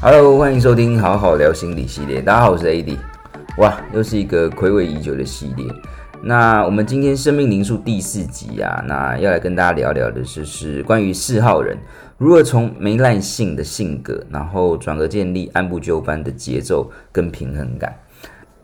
Hello，欢迎收听好好聊心理系列。大家好，我是 AD。哇，又是一个睽违已久的系列。那我们今天生命灵数第四集啊，那要来跟大家聊聊的就是关于四号人如何从没耐性的性格，然后转而建立按部就班的节奏跟平衡感。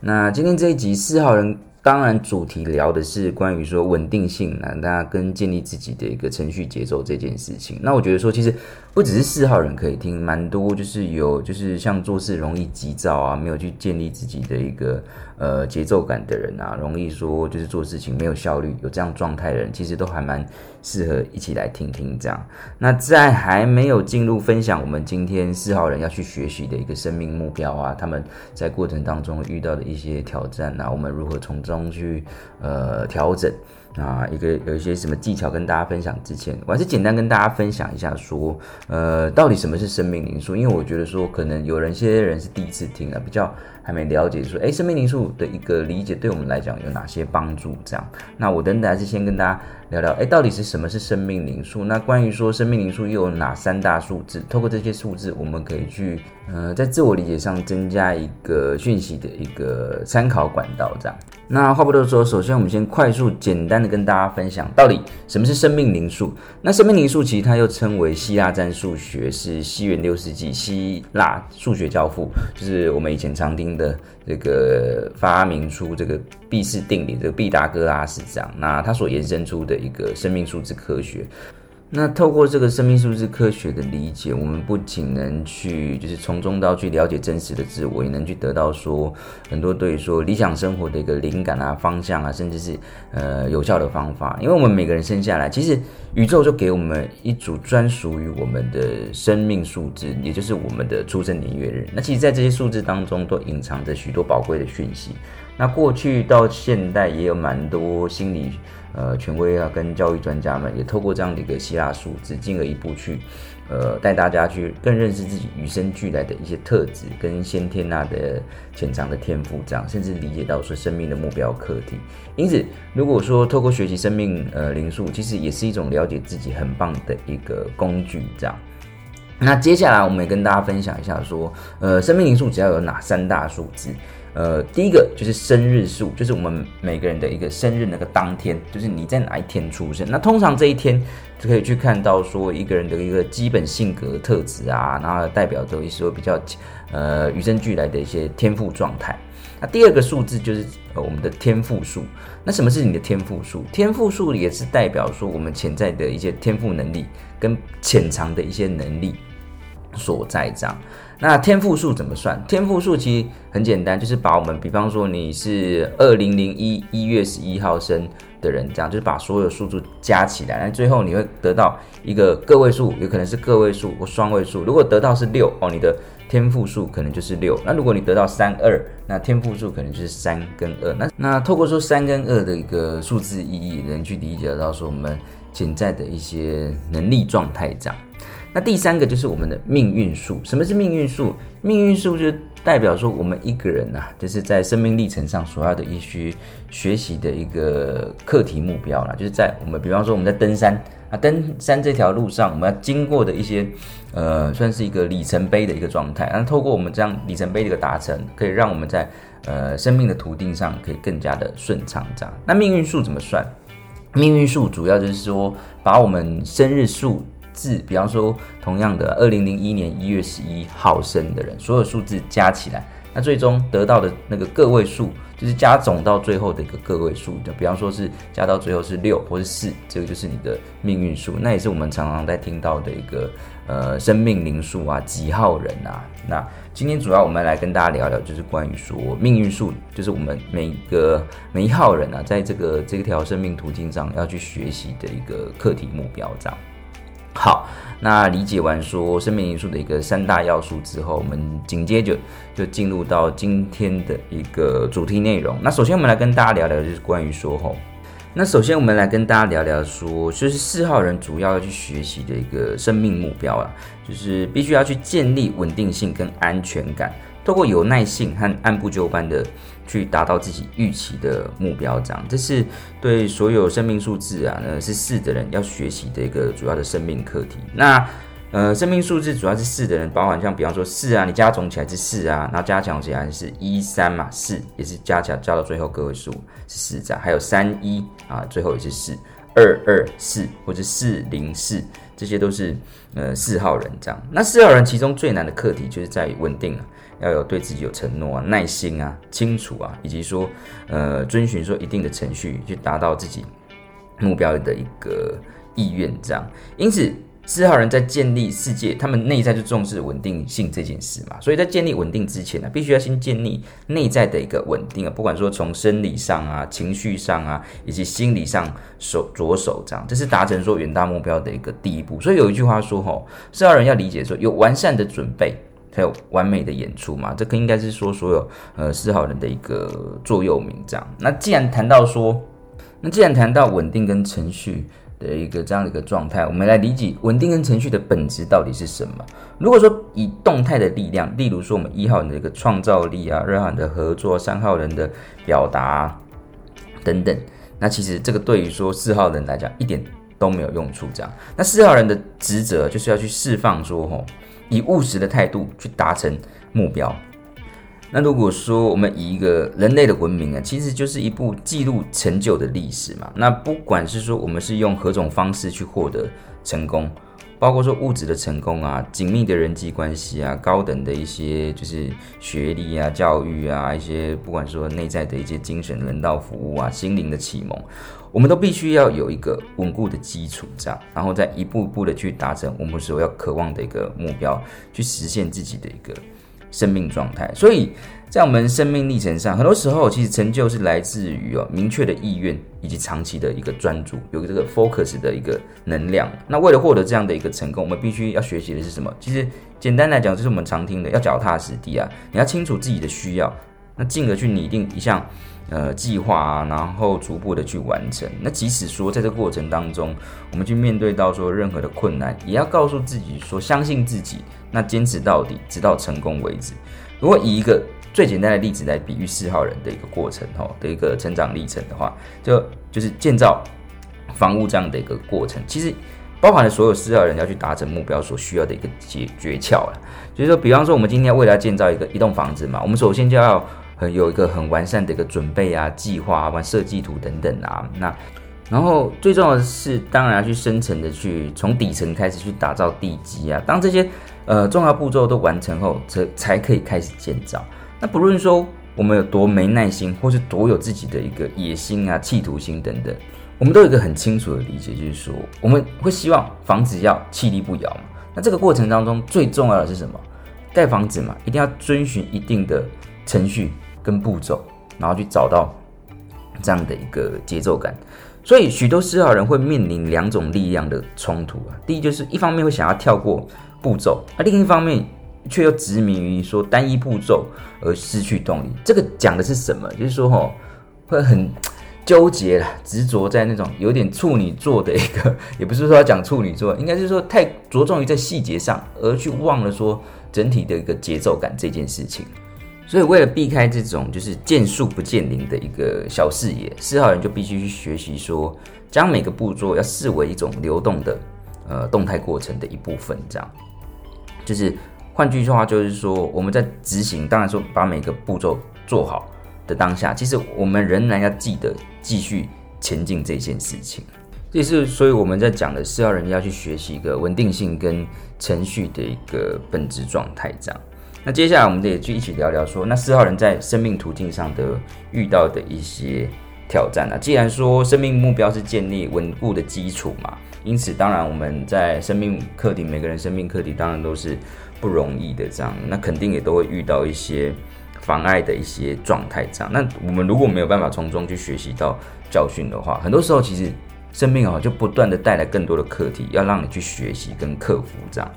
那今天这一集四号人。当然，主题聊的是关于说稳定性啊，大家跟建立自己的一个程序节奏这件事情。那我觉得说，其实不只是四号人可以听，蛮多就是有就是像做事容易急躁啊，没有去建立自己的一个呃节奏感的人啊，容易说就是做事情没有效率，有这样状态的人，其实都还蛮适合一起来听听这样。那在还没有进入分享我们今天四号人要去学习的一个生命目标啊，他们在过程当中遇到的一些挑战啊，我们如何从中去呃调整啊，一个有一些什么技巧跟大家分享之前，我还是简单跟大家分享一下说，呃，到底什么是生命灵数？因为我觉得说，可能有人些人是第一次听啊，比较还没了解说，哎，生命灵数的一个理解对我们来讲有哪些帮助？这样，那我等等还是先跟大家聊聊，诶，到底是什么是生命灵数？那关于说生命灵数又有哪三大数字？透过这些数字，我们可以去呃，在自我理解上增加一个讯息的一个参考管道，这样。那话不多说，首先我们先快速简单的跟大家分享，到底什么是生命灵数？那生命灵数其实它又称为希腊占数学，是西元六世纪希腊数学教父，就是我们以前常听的这个发明出这个毕氏定理这个毕达哥拉斯这样，那他所延伸出的一个生命数字科学。那透过这个生命数字科学的理解，我们不仅能去就是从中到去了解真实的自我，也能去得到说很多对于说理想生活的一个灵感啊、方向啊，甚至是呃有效的方法。因为我们每个人生下来，其实宇宙就给我们一组专属于我们的生命数字，也就是我们的出生年月日。那其实，在这些数字当中，都隐藏着许多宝贵的讯息。那过去到现代，也有蛮多心理。呃，权威啊，跟教育专家们也透过这样的一个希腊数字，进而一步去，呃，带大家去更认识自己与生俱来的一些特质跟先天啊的潜藏的天赋，这样，甚至理解到说生命的目标课题。因此，如果说透过学习生命呃灵数，其实也是一种了解自己很棒的一个工具，这样。那接下来，我们也跟大家分享一下说，呃，生命灵数只要有哪三大数字？呃，第一个就是生日数，就是我们每个人的一个生日那个当天，就是你在哪一天出生。那通常这一天就可以去看到说一个人的一个基本性格特质啊，然后代表着一些比较呃与生俱来的一些天赋状态。那第二个数字就是我们的天赋数。那什么是你的天赋数？天赋数也是代表说我们潜在的一些天赋能力跟潜藏的一些能力所在这样。那天赋数怎么算？天赋数其实很简单，就是把我们，比方说你是二零零一一月十一号生的人，这样就是把所有数字加起来，那最后你会得到一个个位数，有可能是个位数或双位数。如果得到是六哦，你的天赋数可能就是六。那如果你得到三二，那天赋数可能就是三跟二。那那透过说三跟二的一个数字意义，能去理解到说我们潜在的一些能力状态这样。那第三个就是我们的命运数。什么是命运数？命运数就代表说我们一个人呐、就是在生命历程上所要的一些学习的一个课题目标啦。就是在我们，比方说我们在登山啊，登山这条路上，我们要经过的一些，呃，算是一个里程碑的一个状态。那透过我们这样里程碑的一个达成，可以让我们在呃生命的途径上可以更加的顺畅。这样，那命运数怎么算？命运数主要就是说，把我们生日数。字，比方说，同样的，二零零一年一月十一号生的人，所有数字加起来，那最终得到的那个个位数，就是加总到最后的一个个位数的。比方说是加到最后是六或是四，这个就是你的命运数。那也是我们常常在听到的一个呃生命灵数啊，几号人啊。那今天主要我们来跟大家聊聊，就是关于说命运数，就是我们每一个每一号人啊，在这个这条生命途径上要去学习的一个课题目标，这样。好，那理解完说生命因素的一个三大要素之后，我们紧接着就进入到今天的一个主题内容。那首先我们来跟大家聊聊，就是关于说吼，那首先我们来跟大家聊聊说，就是四号人主要要去学习的一个生命目标啊，就是必须要去建立稳定性跟安全感，透过有耐性和按部就班的去达到自己预期的目标，这样，这是对所有生命数字啊，呢是四的人要学习的一个主要的生命课题。那呃，生命数字主要是四的人，包含像比方说四啊，你加总起来是四啊，然后加强起来是一三嘛，四也是加起来加到最后个位数是四这样，还有三一啊，最后也是四二二四或者四零四，这些都是呃四号人这样。那四号人其中最难的课题就是在于稳定啊，要有对自己有承诺啊、耐心啊、清楚啊，以及说呃遵循说一定的程序去达到自己目标的一个意愿这样，因此。四号人在建立世界，他们内在就重视稳定性这件事嘛，所以在建立稳定之前呢，必须要先建立内在的一个稳定啊，不管说从生理上啊、情绪上啊，以及心理上手着手这样，这是达成说远大目标的一个第一步。所以有一句话说吼，四号人要理解说，有完善的准备才有完美的演出嘛，这个应该是说所有呃四号人的一个座右铭这样。那既然谈到说，那既然谈到稳定跟程序。的一个这样的一个状态，我们来理解稳定跟程序的本质到底是什么？如果说以动态的力量，例如说我们一号人的一个创造力啊，二号人的合作，三号人的表达，等等，那其实这个对于说四号人来讲一点都没有用处。这样，那四号人的职责就是要去释放说，吼，以务实的态度去达成目标。那如果说我们以一个人类的文明啊，其实就是一部记录成就的历史嘛。那不管是说我们是用何种方式去获得成功，包括说物质的成功啊、紧密的人际关系啊、高等的一些就是学历啊、教育啊、一些不管说内在的一些精神人道服务啊、心灵的启蒙，我们都必须要有一个稳固的基础，这样，然后再一步一步的去达成我们所要渴望的一个目标，去实现自己的一个。生命状态，所以在我们生命历程上，很多时候其实成就是来自于哦明确的意愿以及长期的一个专注，有这个 focus 的一个能量。那为了获得这样的一个成功，我们必须要学习的是什么？其实简单来讲，就是我们常听的，要脚踏实地啊，你要清楚自己的需要，那进而去拟定一项呃计划啊，然后逐步的去完成。那即使说在这过程当中，我们去面对到说任何的困难，也要告诉自己说，相信自己。那坚持到底，直到成功为止。如果以一个最简单的例子来比喻四号人的一个过程，吼的一个成长历程的话，就就是建造房屋这样的一个过程，其实包含了所有四号人要去达成目标所需要的一个诀诀窍了。就是说，比方说，我们今天要为了建造一个一栋房子嘛，我们首先就要很有一个很完善的一个准备啊、计划啊、设计图等等啊，那。然后最重要的是，当然要去深层的去从底层开始去打造地基啊。当这些呃重要步骤都完成后，才才可以开始建造。那不论说我们有多没耐心，或是多有自己的一个野心啊、企图心等等，我们都有一个很清楚的理解，就是说我们会希望房子要屹立不摇嘛。那这个过程当中最重要的是什么？盖房子嘛，一定要遵循一定的程序跟步骤，然后去找到这样的一个节奏感。所以，许多思考人会面临两种力量的冲突啊。第一，就是一方面会想要跳过步骤，而另一方面却又执迷于说单一步骤而失去动力。这个讲的是什么？就是说，吼，会很纠结了，执着在那种有点处女座的一个，也不是说要讲处女座，应该是说太着重于在细节上，而去忘了说整体的一个节奏感这件事情。所以，为了避开这种就是见树不见林的一个小视野，四号人就必须去学习说，将每个步骤要视为一种流动的呃动态过程的一部分。这样，就是换句话就是说，我们在执行，当然说把每个步骤做好的当下，其实我们仍然要记得继续前进这件事情。这是所以我们在讲的四号人要去学习一个稳定性跟程序的一个本质状态，这样。那接下来我们也去一起聊聊说，那四号人在生命途径上的遇到的一些挑战啊。既然说生命目标是建立稳固的基础嘛，因此当然我们在生命课题，每个人生命课题当然都是不容易的这样，那肯定也都会遇到一些妨碍的一些状态这样。那我们如果没有办法从中去学习到教训的话，很多时候其实生命啊就不断的带来更多的课题，要让你去学习跟克服这样。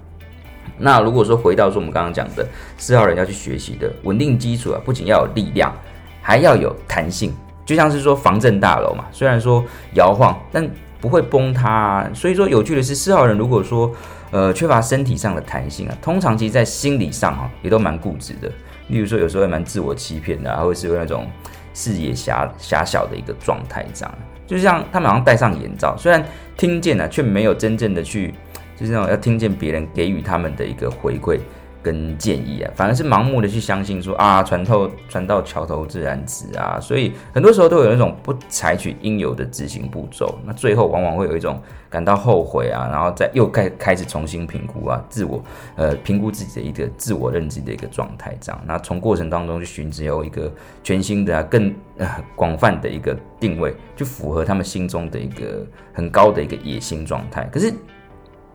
那如果说回到说我们刚刚讲的四号人要去学习的稳定基础啊，不仅要有力量，还要有弹性，就像是说防震大楼嘛，虽然说摇晃，但不会崩塌啊。所以说有趣的是，四号人如果说呃缺乏身体上的弹性啊，通常其实在心理上哈也都蛮固执的，例如说有时候也蛮自我欺骗的，或者是有那种视野狭狭小的一个状态，这样。就像他们好像戴上眼罩，虽然听见了，却没有真正的去，就是那种要听见别人给予他们的一个回馈。跟建议啊，反而是盲目的去相信说啊，船透船到桥头自然直啊，所以很多时候都有那种不采取应有的执行步骤，那最后往往会有一种感到后悔啊，然后再又开开始重新评估啊，自我呃评估自己的一个自我认知的一个状态，这样，那从过程当中去寻找一个全新的、更广泛的一个定位，去符合他们心中的一个很高的一个野心状态，可是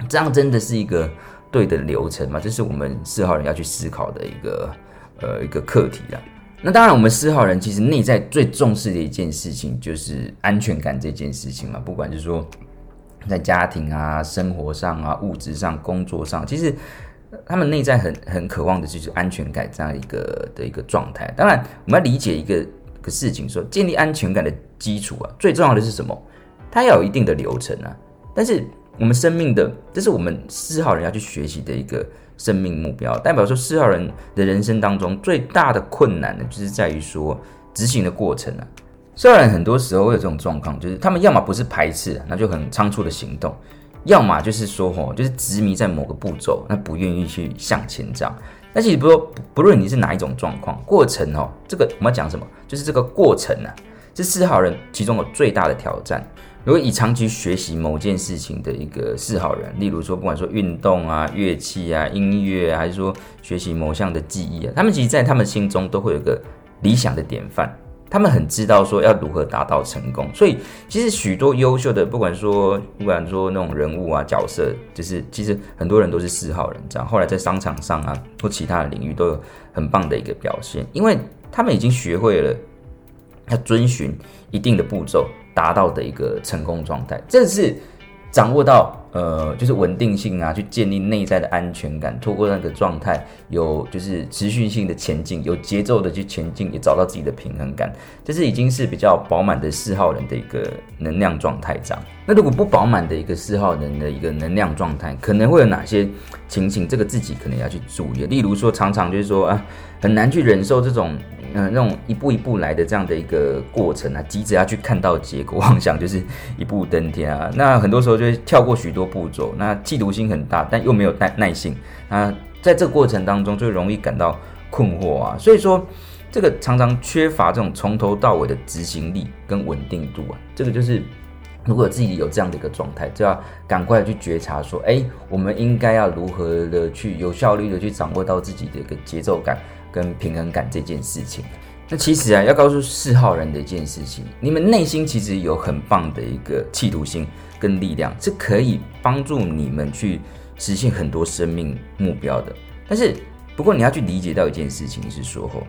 这样真的是一个。对的流程嘛，这是我们四号人要去思考的一个呃一个课题啦。那当然，我们四号人其实内在最重视的一件事情就是安全感这件事情嘛。不管是说在家庭啊、生活上啊、物质上、工作上，其实他们内在很很渴望的就是安全感这样一个的一个状态。当然，我们要理解一个个事情，说建立安全感的基础啊，最重要的是什么？它要有一定的流程啊。但是我们生命的，这是我们四号人要去学习的一个生命目标，代表说四号人的人生当中最大的困难呢，就是在于说执行的过程啊。四号人很多时候会有这种状况，就是他们要么不是排斥，那就很仓促的行动；要么就是说吼，就是执迷在某个步骤，那不愿意去向前这样。那其实不说，不论你是哪一种状况，过程哦，这个我们要讲什么？就是这个过程啊，是四号人其中有最大的挑战。如果以长期学习某件事情的一个四号人，例如说，不管说运动啊、乐器啊、音乐，还是说学习某项的技艺啊，他们其实，在他们心中都会有个理想的典范。他们很知道说要如何达到成功，所以其实许多优秀的，不管说不管说那种人物啊、角色，就是其实很多人都是四号人，这样后来在商场上啊或其他的领域都有很棒的一个表现，因为他们已经学会了要遵循一定的步骤。达到的一个成功状态，这是掌握到呃，就是稳定性啊，去建立内在的安全感，透过那个状态，有就是持续性的前进，有节奏的去前进，也找到自己的平衡感，这是已经是比较饱满的四号人的一个能量状态。这样，那如果不饱满的一个四号人的一个能量状态，可能会有哪些情形？这个自己可能要去注意。例如说，常常就是说啊，很难去忍受这种。嗯、那种一步一步来的这样的一个过程啊，急着要去看到结果，妄想就是一步登天啊。那很多时候就会跳过许多步骤，那嫉妒心很大，但又没有耐耐性。那在这个过程当中，就容易感到困惑啊。所以说，这个常常缺乏这种从头到尾的执行力跟稳定度啊。这个就是，如果自己有这样的一个状态，就要赶快去觉察说，哎，我们应该要如何的去有效率的去掌握到自己的一个节奏感。跟平衡感这件事情，那其实啊，要告诉四号人的一件事情，你们内心其实有很棒的一个企图心跟力量，是可以帮助你们去实现很多生命目标的。但是，不过你要去理解到一件事情是说，吼，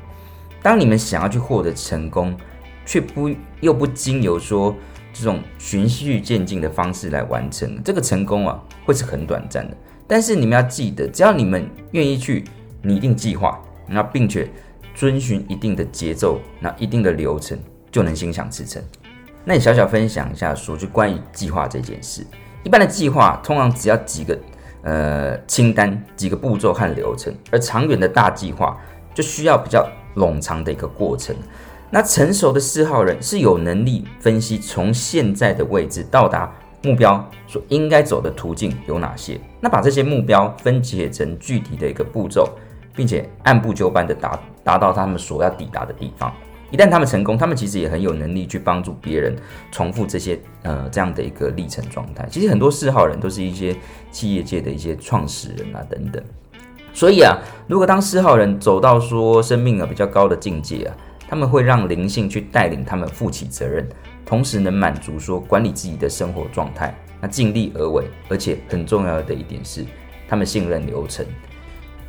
当你们想要去获得成功，却不又不经由说这种循序渐进的方式来完成，这个成功啊，会是很短暂的。但是你们要记得，只要你们愿意去拟定计划。那并且遵循一定的节奏，那一定的流程就能心想事成。那你小小分享一下，说就关于计划这件事。一般的计划通常只要几个呃清单、几个步骤和流程，而长远的大计划就需要比较冗长的一个过程。那成熟的四号人是有能力分析从现在的位置到达目标所应该走的途径有哪些，那把这些目标分解成具体的一个步骤。并且按部就班地达达到他们所要抵达的地方。一旦他们成功，他们其实也很有能力去帮助别人重复这些呃这样的一个历程状态。其实很多四号人都是一些企业界的一些创始人啊等等。所以啊，如果当四号人走到说生命啊比较高的境界啊，他们会让灵性去带领他们负起责任，同时能满足说管理自己的生活状态，那尽力而为。而且很重要的一点是，他们信任流程。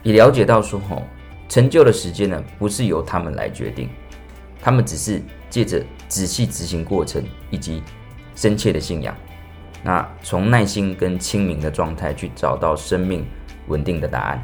也了解到说，吼，成就的时间呢，不是由他们来决定，他们只是借着仔细执行过程以及深切的信仰，那从耐心跟清明的状态去找到生命稳定的答案。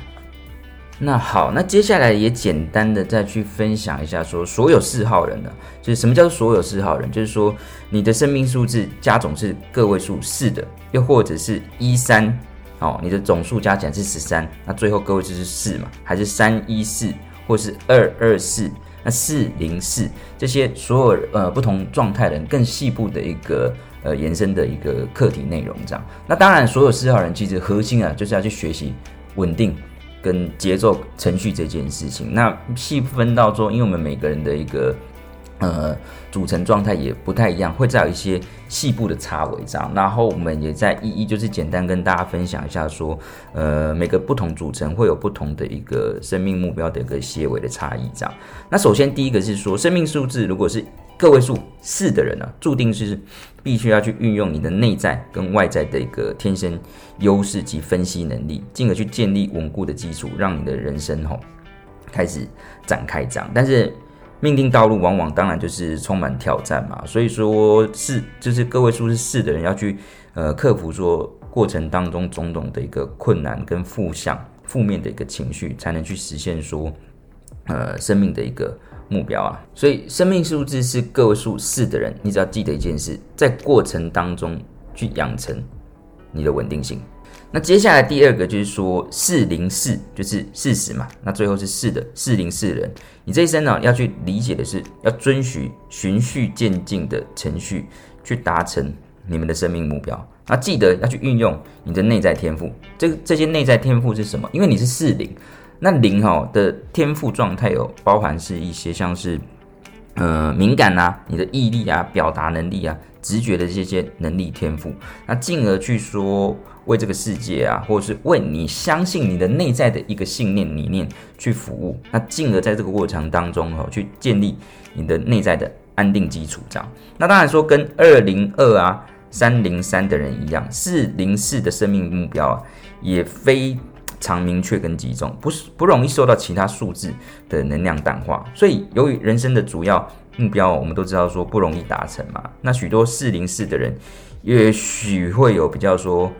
那好，那接下来也简单的再去分享一下，说所有四号人呢，就是什么叫做所有四号人？就是说你的生命数字加总是个位数四的，又或者是一三。哦，你的总数加起来是十三，那最后个位数是四嘛？还是三一四，或是二二四、那四零四这些所有呃不同状态人更细部的一个呃延伸的一个课题内容这样。那当然，所有四号人其实核心啊就是要去学习稳定跟节奏程序这件事情。那细分到说，因为我们每个人的一个。呃，组成状态也不太一样，会再有一些细部的差异这样。然后我们也在一一就是简单跟大家分享一下，说，呃，每个不同组成会有不同的一个生命目标的一个些微的差异这样。那首先第一个是说，生命数字如果是个位数四的人呢，注定是必须要去运用你的内在跟外在的一个天生优势及分析能力，进而去建立稳固的基础，让你的人生吼开始展开这样。但是命定道路往往当然就是充满挑战嘛，所以说是就是个位数是四的人要去呃克服说过程当中种种的一个困难跟负向负面的一个情绪，才能去实现说呃生命的一个目标啊。所以生命数字是个位数四的人，你只要记得一件事，在过程当中去养成你的稳定性。那接下来第二个就是说四零四就是四十嘛，那最后是四的四零四人，你这一生呢要去理解的是要遵循循序渐进的程序去达成你们的生命目标。那记得要去运用你的内在天赋，这这些内在天赋是什么？因为你是四零，那零哈的天赋状态有包含是一些像是呃敏感啊，你的毅力啊，表达能力啊。直觉的这些能力天赋，那进而去说为这个世界啊，或者是为你相信你的内在的一个信念理念去服务，那进而在这个过程当中哈，去建立你的内在的安定基础，这样。那当然说跟二零二啊、三零三的人一样，四零四的生命目标啊，也非常明确跟集中，不是不容易受到其他数字的能量淡化。所以由于人生的主要目标我们都知道说不容易达成嘛，那许多四零四的人也许会有比较说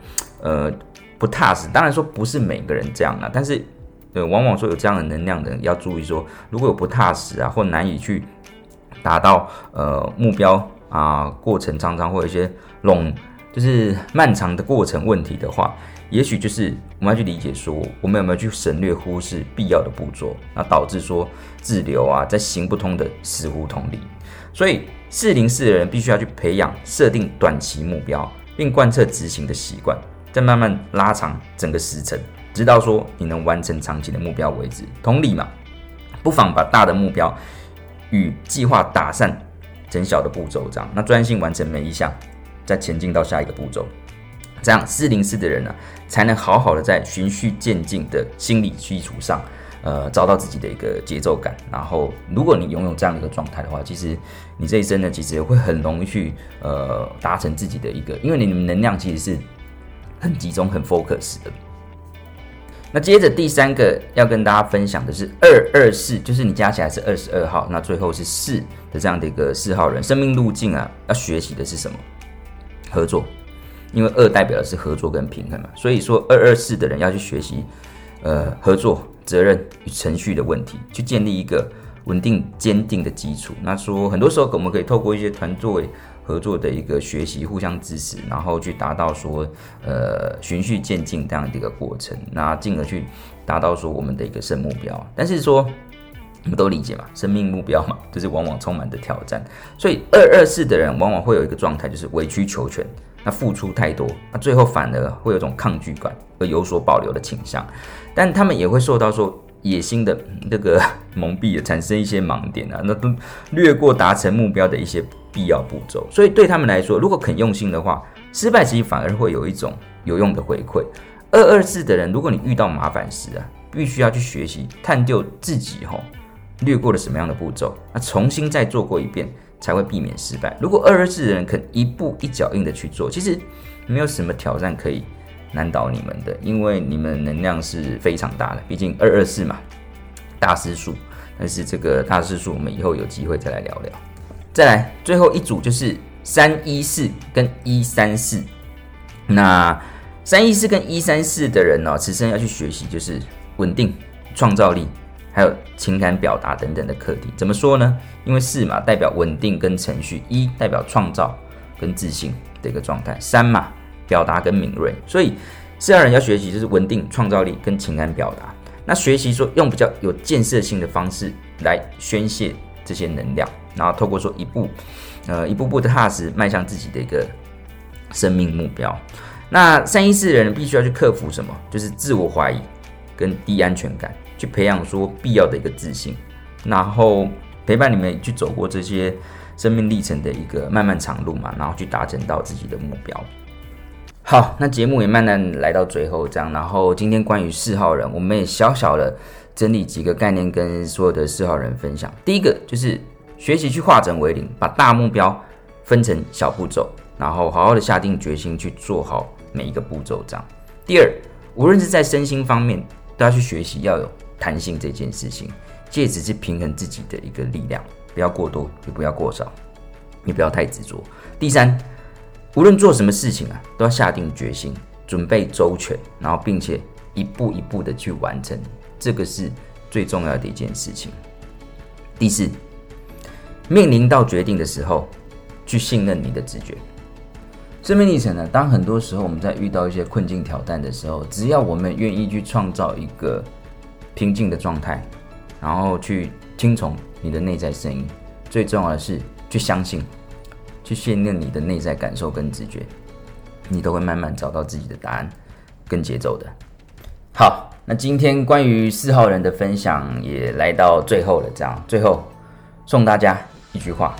呃不踏实，当然说不是每个人这样啊，但是呃往往说有这样的能量的人要注意说，如果有不踏实啊或难以去达到呃目标啊，过程常常会有一些冗就是漫长的过程问题的话。也许就是我们要去理解说，我们有没有去省略忽视必要的步骤，那导致说滞留啊，在行不通的死胡同里。所以四零四的人必须要去培养设定短期目标，并贯彻执行的习惯，再慢慢拉长整个时程，直到说你能完成长期的目标为止。同理嘛，不妨把大的目标与计划打散成小的步骤，这样那专心完成每一项，再前进到下一个步骤。这样四零四的人呢、才能好好的在循序渐进的心理基础上，呃，找到自己的一个节奏感。然后，如果你拥有这样的一个状态的话，其实你这一生呢，其实会很容易去呃达成自己的一个，因为你们能量其实是很集中、很 focus 的。那接着第三个要跟大家分享的是二二四，就是你加起来是二十二号，那最后是四的这样的一个四号人，生命路径啊，要学习的是什么？合作。因为二代表的是合作跟平衡嘛，所以说二二四的人要去学习，呃，合作、责任与程序的问题，去建立一个稳定、坚定的基础。那说很多时候我们可以透过一些团队合作的一个学习，互相支持，然后去达到说，呃，循序渐进这样的一个过程，那进而去达到说我们的一个生目标。但是说我们都理解嘛，生命目标嘛，就是往往充满着挑战，所以二二四的人往往会有一个状态，就是委曲求全。那付出太多，那最后反而会有种抗拒感，而有所保留的倾向，但他们也会受到说野心的 那个 蒙蔽，产生一些盲点啊，那都略过达成目标的一些必要步骤。所以对他们来说，如果肯用心的话，失败其实反而会有一种有用的回馈。二二四的人，如果你遇到麻烦时啊，必须要去学习探究自己吼略过了什么样的步骤，那重新再做过一遍。才会避免失败。如果二二四的人肯一步一脚印的去做，其实没有什么挑战可以难倒你们的，因为你们能量是非常大的。毕竟二二四嘛，大师数。但是这个大师数，我们以后有机会再来聊聊。再来，最后一组就是三一四跟一三四。那三一四跟一三四的人呢、哦，此生要去学习就是稳定、创造力。还有情感表达等等的课题，怎么说呢？因为四嘛代表稳定跟程序，一代表创造跟自信的一个状态，三嘛表达跟敏锐，所以四二人要学习就是稳定、创造力跟情感表达。那学习说用比较有建设性的方式来宣泄这些能量，然后透过说一步，呃，一步步的踏实迈向自己的一个生命目标。那三一四人必须要去克服什么？就是自我怀疑跟低安全感，去培养说必要的一个自信，然后陪伴你们去走过这些生命历程的一个漫漫长路嘛，然后去达成到自己的目标。好，那节目也慢慢来到最后，这样。然后今天关于四号人，我们也小小的整理几个概念，跟所有的四号人分享。第一个就是学习去化整为零，把大目标分成小步骤，然后好好的下定决心去做好每一个步骤。这样。第二，无论是在身心方面，都要去学习要有弹性这件事情，借此去平衡自己的一个力量，不要过多，也不要过少，也不要太执着。第三。无论做什么事情啊，都要下定决心，准备周全，然后并且一步一步的去完成，这个是最重要的一件事情。第四，面临到决定的时候，去信任你的直觉。生命历程呢，当很多时候我们在遇到一些困境挑战的时候，只要我们愿意去创造一个平静的状态，然后去听从你的内在声音，最重要的是去相信。去训练你的内在感受跟直觉，你都会慢慢找到自己的答案跟节奏的。好，那今天关于四号人的分享也来到最后了，这样最后送大家一句话：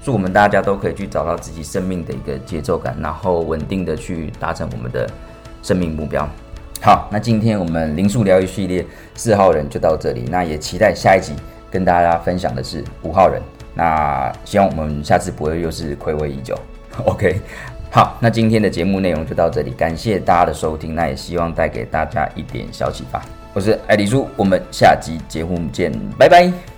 祝我们大家都可以去找到自己生命的一个节奏感，然后稳定的去达成我们的生命目标。好，那今天我们灵数疗愈系列四号人就到这里，那也期待下一集跟大家分享的是五号人。那希望我们下次不会又是亏违已久。OK，好，那今天的节目内容就到这里，感谢大家的收听，那也希望带给大家一点小启发。我是艾迪叔，我们下集节目见，拜拜。